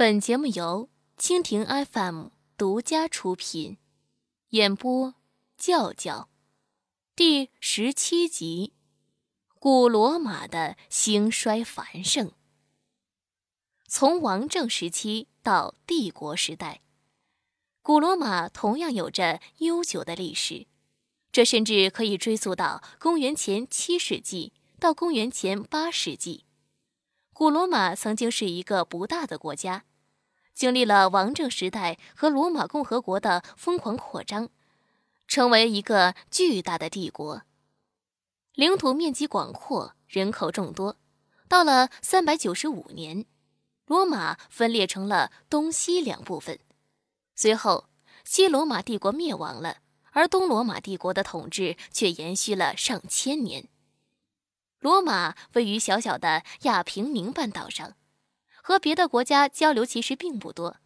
本节目由蜻蜓 FM 独家出品，演播教教第十七集：古罗马的兴衰繁盛。从王政时期到帝国时代，古罗马同样有着悠久的历史，这甚至可以追溯到公元前七世纪到公元前八世纪。古罗马曾经是一个不大的国家。经历了王政时代和罗马共和国的疯狂扩张，成为一个巨大的帝国，领土面积广阔，人口众多。到了三百九十五年，罗马分裂成了东西两部分。随后，西罗马帝国灭亡了，而东罗马帝国的统治却延续了上千年。罗马位于小小的亚平宁半岛上。和别的国家交流其实并不多，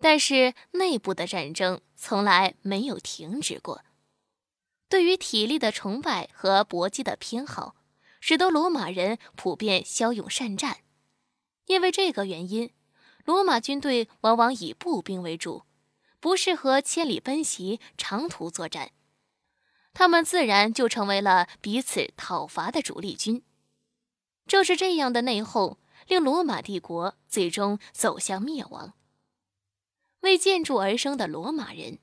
但是内部的战争从来没有停止过。对于体力的崇拜和搏击的偏好，使得罗马人普遍骁勇善战。因为这个原因，罗马军队往往以步兵为主，不适合千里奔袭、长途作战，他们自然就成为了彼此讨伐的主力军。正是这样的内讧。令罗马帝国最终走向灭亡。为建筑而生的罗马人，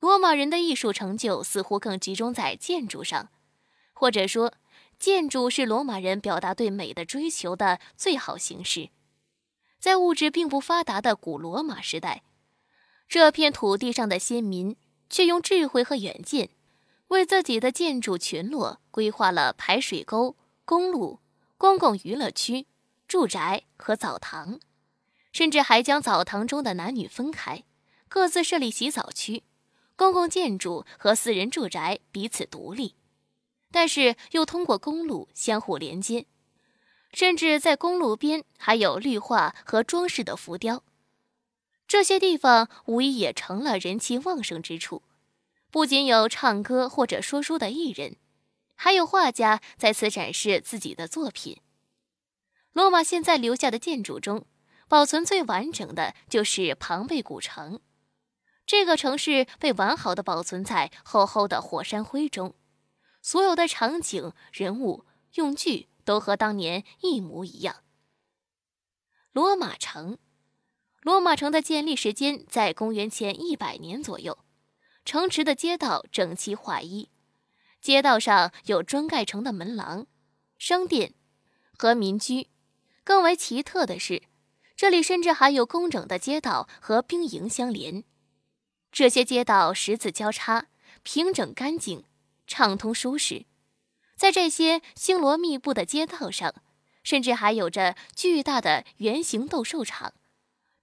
罗马人的艺术成就似乎更集中在建筑上，或者说，建筑是罗马人表达对美的追求的最好形式。在物质并不发达的古罗马时代，这片土地上的先民却用智慧和远见，为自己的建筑群落规划了排水沟、公路、公共娱乐区。住宅和澡堂，甚至还将澡堂中的男女分开，各自设立洗澡区，公共建筑和私人住宅彼此独立，但是又通过公路相互连接，甚至在公路边还有绿化和装饰的浮雕。这些地方无疑也成了人气旺盛之处，不仅有唱歌或者说书的艺人，还有画家在此展示自己的作品。罗马现在留下的建筑中，保存最完整的就是庞贝古城。这个城市被完好的保存在厚厚的火山灰中，所有的场景、人物、用具都和当年一模一样。罗马城，罗马城的建立时间在公元前一百年左右。城池的街道整齐划一，街道上有砖盖成的门廊、商店和民居。更为奇特的是，这里甚至还有工整的街道和兵营相连。这些街道十字交叉，平整干净，畅通舒适。在这些星罗密布的街道上，甚至还有着巨大的圆形斗兽场。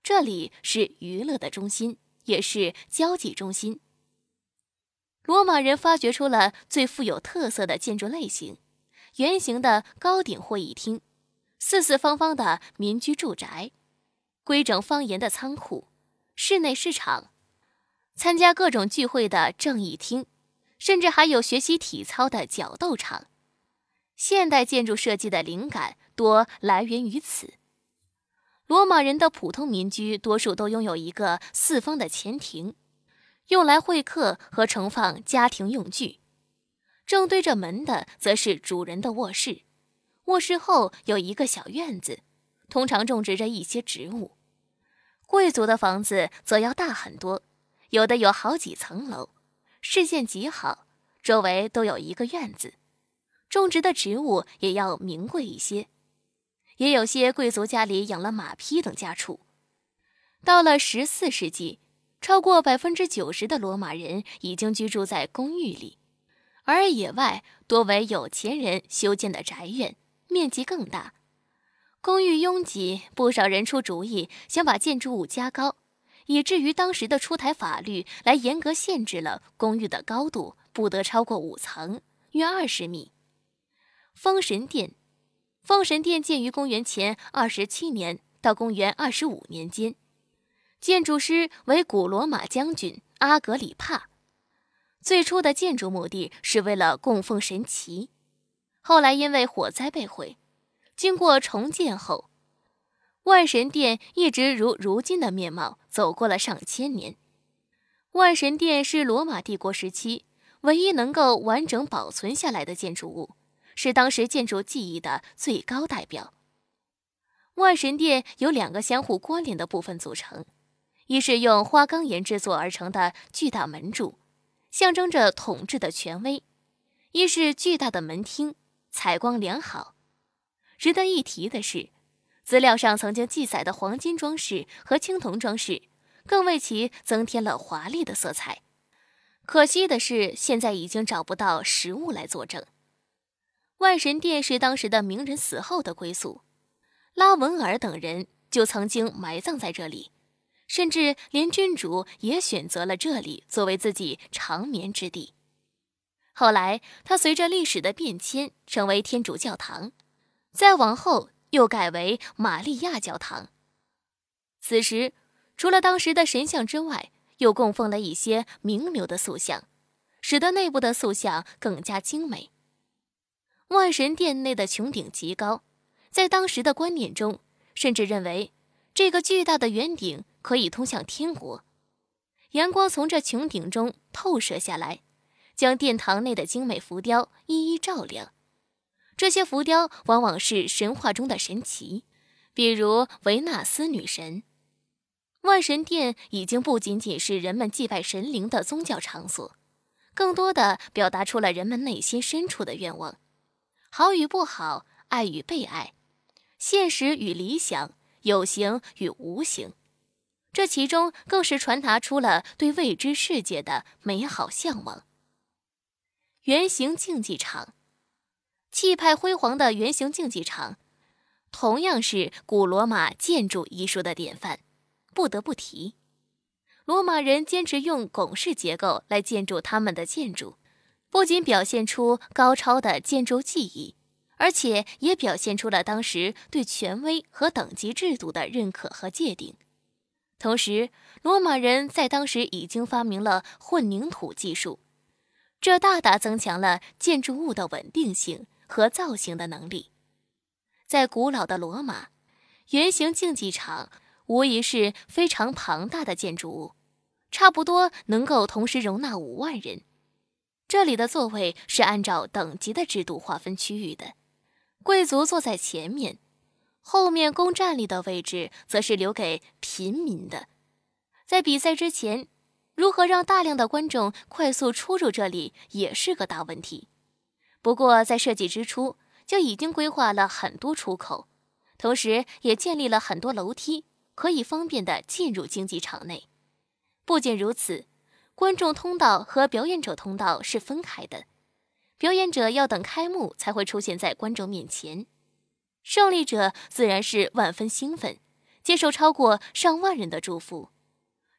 这里是娱乐的中心，也是交际中心。罗马人发掘出了最富有特色的建筑类型——圆形的高顶会议厅。四四方方的民居住宅，规整方严的仓库，室内市场，参加各种聚会的正义厅，甚至还有学习体操的角斗场。现代建筑设计的灵感多来源于此。罗马人的普通民居多数都拥有一个四方的前庭，用来会客和盛放家庭用具。正对着门的则是主人的卧室。卧室后有一个小院子，通常种植着一些植物。贵族的房子则要大很多，有的有好几层楼，视线极好，周围都有一个院子，种植的植物也要名贵一些。也有些贵族家里养了马匹等家畜。到了十四世纪，超过百分之九十的罗马人已经居住在公寓里，而野外多为有钱人修建的宅院。面积更大，公寓拥挤，不少人出主意想把建筑物加高，以至于当时的出台法律来严格限制了公寓的高度，不得超过五层，约二十米。封神殿，封神殿建于公元前二十七年到公元二十五年间，建筑师为古罗马将军阿格里帕。最初的建筑目的是为了供奉神奇。后来因为火灾被毁，经过重建后，万神殿一直如如今的面貌，走过了上千年。万神殿是罗马帝国时期唯一能够完整保存下来的建筑物，是当时建筑技艺的最高代表。万神殿由两个相互关联的部分组成，一是用花岗岩制作而成的巨大门柱，象征着统治的权威；一是巨大的门厅，采光良好。值得一提的是。资料上曾经记载的黄金装饰和青铜装饰，更为其增添了华丽的色彩。可惜的是，现在已经找不到实物来作证。万神殿是当时的名人死后的归宿，拉文尔等人就曾经埋葬在这里，甚至连君主也选择了这里作为自己长眠之地。后来，它随着历史的变迁成为天主教堂，再往后。又改为玛利亚教堂。此时，除了当时的神像之外，又供奉了一些名流的塑像，使得内部的塑像更加精美。万神殿内的穹顶极高，在当时的观念中，甚至认为这个巨大的圆顶可以通向天国。阳光从这穹顶中透射下来，将殿堂内的精美浮雕一一照亮。这些浮雕往往是神话中的神奇，比如维纳斯女神。万神殿已经不仅仅是人们祭拜神灵的宗教场所，更多的表达出了人们内心深处的愿望：好与不好，爱与被爱，现实与理想，有形与无形。这其中更是传达出了对未知世界的美好向往。圆形竞技场。气派辉煌的圆形竞技场，同样是古罗马建筑艺术的典范。不得不提，罗马人坚持用拱式结构来建筑他们的建筑，不仅表现出高超的建筑技艺，而且也表现出了当时对权威和等级制度的认可和界定。同时，罗马人在当时已经发明了混凝土技术，这大大增强了建筑物的稳定性。和造型的能力，在古老的罗马，圆形竞技场无疑是非常庞大的建筑物，差不多能够同时容纳五万人。这里的座位是按照等级的制度划分区域的，贵族坐在前面，后面供站立的位置则是留给平民的。在比赛之前，如何让大量的观众快速出入这里，也是个大问题。不过，在设计之初就已经规划了很多出口，同时也建立了很多楼梯，可以方便的进入竞技场内。不仅如此，观众通道和表演者通道是分开的，表演者要等开幕才会出现在观众面前。胜利者自然是万分兴奋，接受超过上万人的祝福；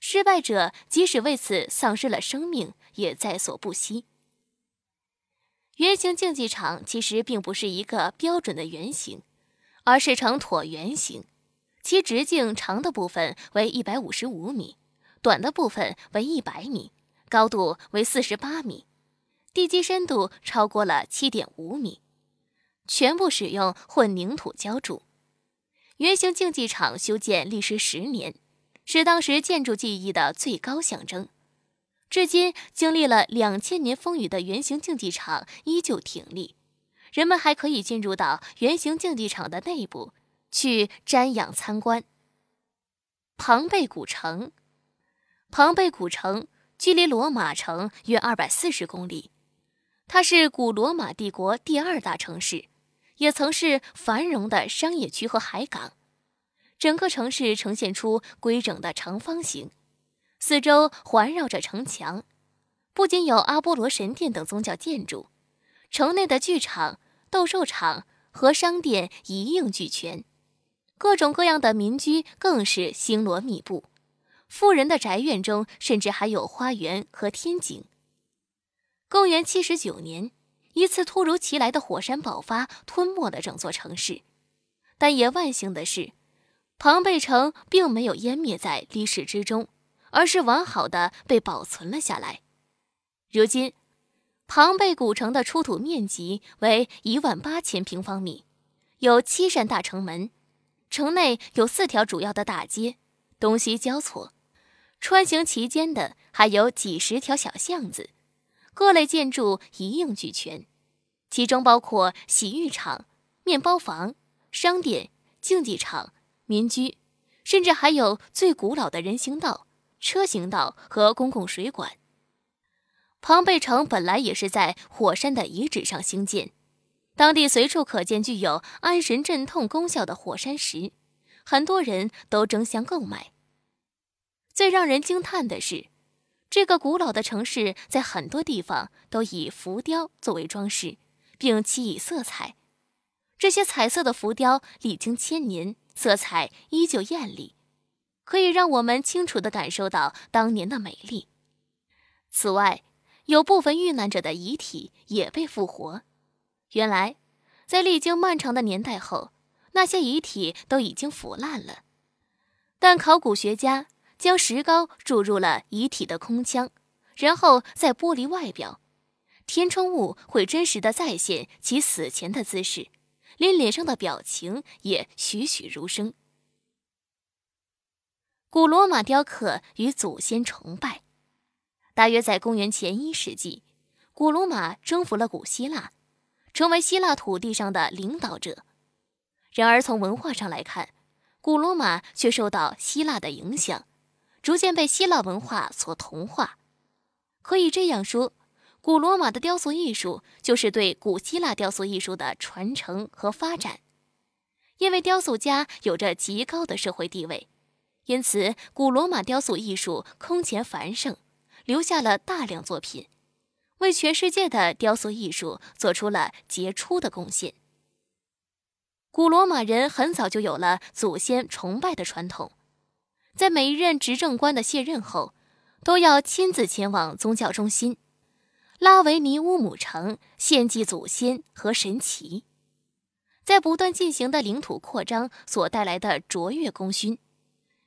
失败者即使为此丧失了生命，也在所不惜。圆形竞技场其实并不是一个标准的圆形，而是呈椭圆形，其直径长的部分为一百五十五米，短的部分为一百米，高度为四十八米，地基深度超过了七点五米，全部使用混凝土浇筑。圆形竞技场修建历时十年，是当时建筑技艺的最高象征。至今经历了两千年风雨的圆形竞技场依旧挺立，人们还可以进入到圆形竞技场的内部去瞻仰参观。庞贝古城，庞贝古城距离罗马城约二百四十公里，它是古罗马帝国第二大城市，也曾是繁荣的商业区和海港。整个城市呈现出规整的长方形。四周环绕着城墙，不仅有阿波罗神殿等宗教建筑，城内的剧场、斗兽场和商店一应俱全，各种各样的民居更是星罗密布。富人的宅院中甚至还有花园和天井。公元七十九年，一次突如其来的火山爆发吞没了整座城市，但也万幸的是，庞贝城并没有湮灭在历史之中。而是完好的被保存了下来。如今，庞贝古城的出土面积为一万八千平方米，有七扇大城门，城内有四条主要的大街，东西交错，穿行其间的还有几十条小巷子，各类建筑一应俱全，其中包括洗浴场、面包房、商店、竞技场、民居，甚至还有最古老的人行道、车行道和公共水管。庞贝城本来也是在火山的遗址上兴建。当地随处可见具有安神镇痛功效的火山石，很多人都争相购买。最让人惊叹的是，这个古老的城市在很多地方都以浮雕作为装饰，并漆以色彩。这些彩色的浮雕历经千年，色彩依旧艳丽，可以让我们清楚地感受到当年的美丽。此外，有部分遇难者的遗体也被复活。原来，在历经漫长的年代后，那些遗体都已经腐烂了。但考古学家将石膏注入了遗体的空腔，然后再剥离外表，填充物会真实的再现其死前的姿势，连脸上的表情也栩栩如生。古罗马雕刻与祖先崇拜，大约在公元前一世纪，古罗马征服了古希腊。成为希腊土地上的领导者，然而从文化上来看，古罗马却受到希腊的影响，逐渐被希腊文化所同化。可以这样说，古罗马的雕塑艺术就是对古希腊雕塑艺术的传承和发展。因为雕塑家有着极高的社会地位，因此古罗马雕塑艺术空前繁盛，留下了大量作品。为全世界的雕塑艺术做出了杰出的贡献。古罗马人很早就有了祖先崇拜的传统，在每一任执政官的卸任后，都要亲自前往宗教中心拉维尼乌姆城献祭祖先和神祇。在不断进行的领土扩张所带来的卓越功勋，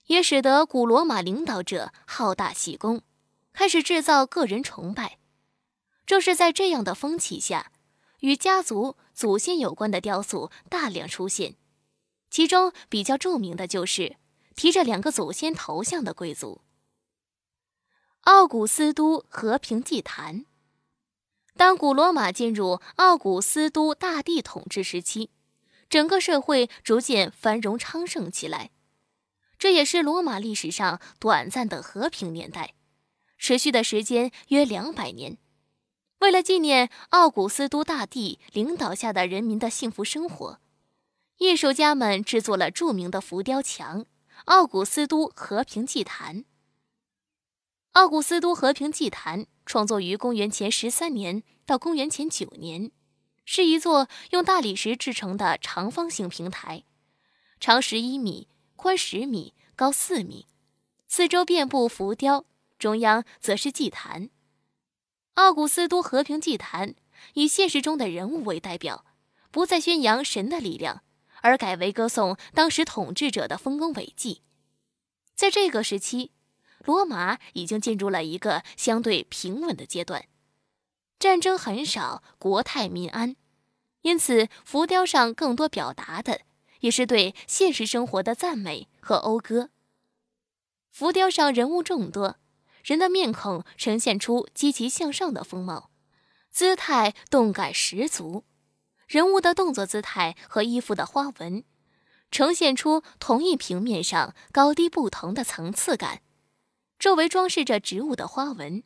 也使得古罗马领导者好大喜功，开始制造个人崇拜。正是在这样的风气下，与家族祖先有关的雕塑大量出现，其中比较著名的就是提着两个祖先头像的贵族——奥古斯都和平祭坛。当古罗马进入奥古斯都大帝统治时期，整个社会逐渐繁荣昌盛起来，这也是罗马历史上短暂的和平年代，持续的时间约两百年。为了纪念奥古斯都大帝领导下的人民的幸福生活，艺术家们制作了著名的浮雕墙——奥古斯都和平祭坛。奥古斯都和平祭坛创作于公元前十三年到公元前九年，是一座用大理石制成的长方形平台，长十一米，宽十米，高四米，四周遍布浮雕，中央则是祭坛。奥古斯都和平祭坛以现实中的人物为代表，不再宣扬神的力量，而改为歌颂当时统治者的丰功伟绩。在这个时期，罗马已经进入了一个相对平稳的阶段，战争很少，国泰民安，因此浮雕上更多表达的也是对现实生活的赞美和讴歌。浮雕上人物众多。人的面孔呈现出积极向上的风貌，姿态动感十足。人物的动作姿态和衣服的花纹，呈现出同一平面上高低不同的层次感。周围装饰着植物的花纹，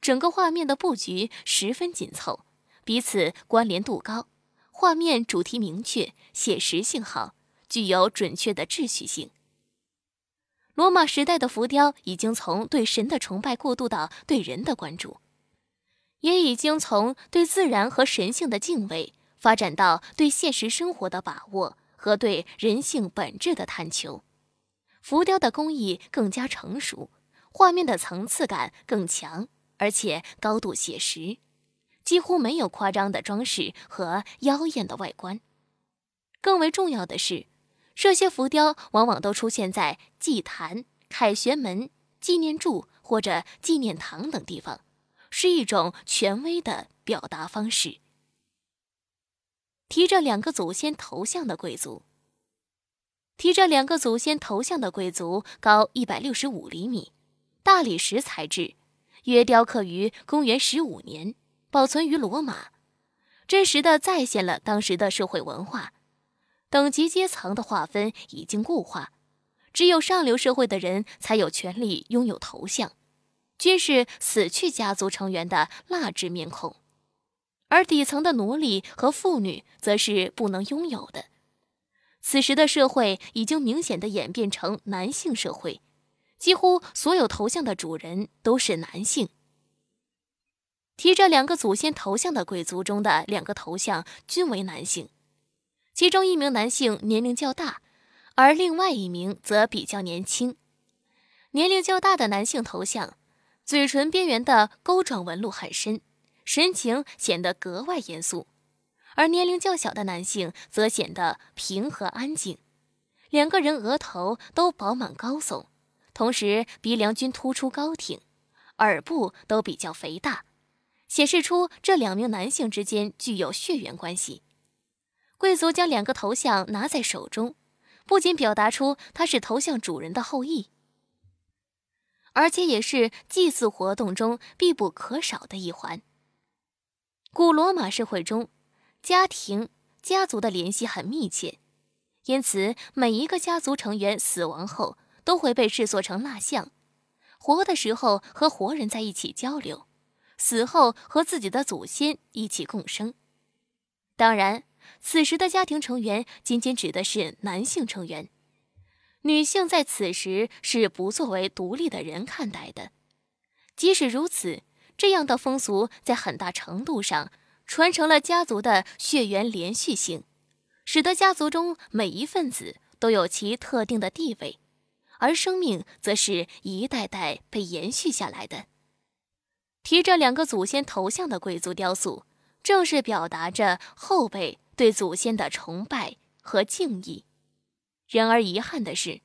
整个画面的布局十分紧凑，彼此关联度高。画面主题明确，写实性好，具有准确的秩序性。罗马时代的浮雕已经从对神的崇拜过渡到对人的关注，也已经从对自然和神性的敬畏发展到对现实生活的把握和对人性本质的探求。浮雕的工艺更加成熟，画面的层次感更强，而且高度写实，几乎没有夸张的装饰和妖艳的外观。更为重要的是。这些浮雕往往都出现在祭坛、凯旋门、纪念柱或者纪念堂等地方，是一种权威的表达方式。提着两个祖先头像的贵族，提着两个祖先头像的贵族高一百六十五厘米，大理石材质，约雕刻于公元十五年，保存于罗马，真实的再现了当时的社会文化。等级阶层的划分已经固化，只有上流社会的人才有权利拥有头像，均是死去家族成员的蜡制面孔，而底层的奴隶和妇女则是不能拥有的。此时的社会已经明显的演变成男性社会，几乎所有头像的主人都是男性。提着两个祖先头像的贵族中的两个头像均为男性，其中一名男性年龄较大，而另外一名则比较年轻。年龄较大的男性头像，嘴唇边缘的钩状纹路很深，神情显得格外严肃。而年龄较小的男性则显得平和安静，两个人额头都饱满高耸，同时鼻梁均突出高挺，耳部都比较肥大，显示出这两名男性之间具有血缘关系。贵族将两个头像拿在手中，不仅表达出他是头像主人的后裔，而且也是祭祀活动中必不可少的一环。古罗马社会中。家庭、家族的联系很密切，因此每一个家族成员死亡后都会被制作成蜡像，活的时候和活人在一起交流，死后和自己的祖先一起共生。当然，此时的家庭成员仅仅指的是男性成员，女性在此时是不作为独立的人看待的。即使如此，这样的风俗在很大程度上。传承了家族的血缘连续性，使得家族中每一份子都有其特定的地位，而生命则是一代代被延续下来的。提着两个祖先头像的贵族雕塑，正是表达着后辈对祖先的崇拜和敬意。然而遗憾的是，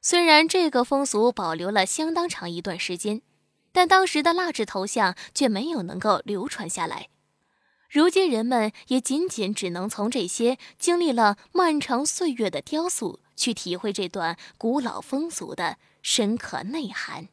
虽然这个风俗保留了相当长一段时间，但当时的蜡制头像却没有能够流传下来。如今人们也仅仅只能从这些经历了漫长岁月的雕塑去体会这段古老风俗的深刻内涵。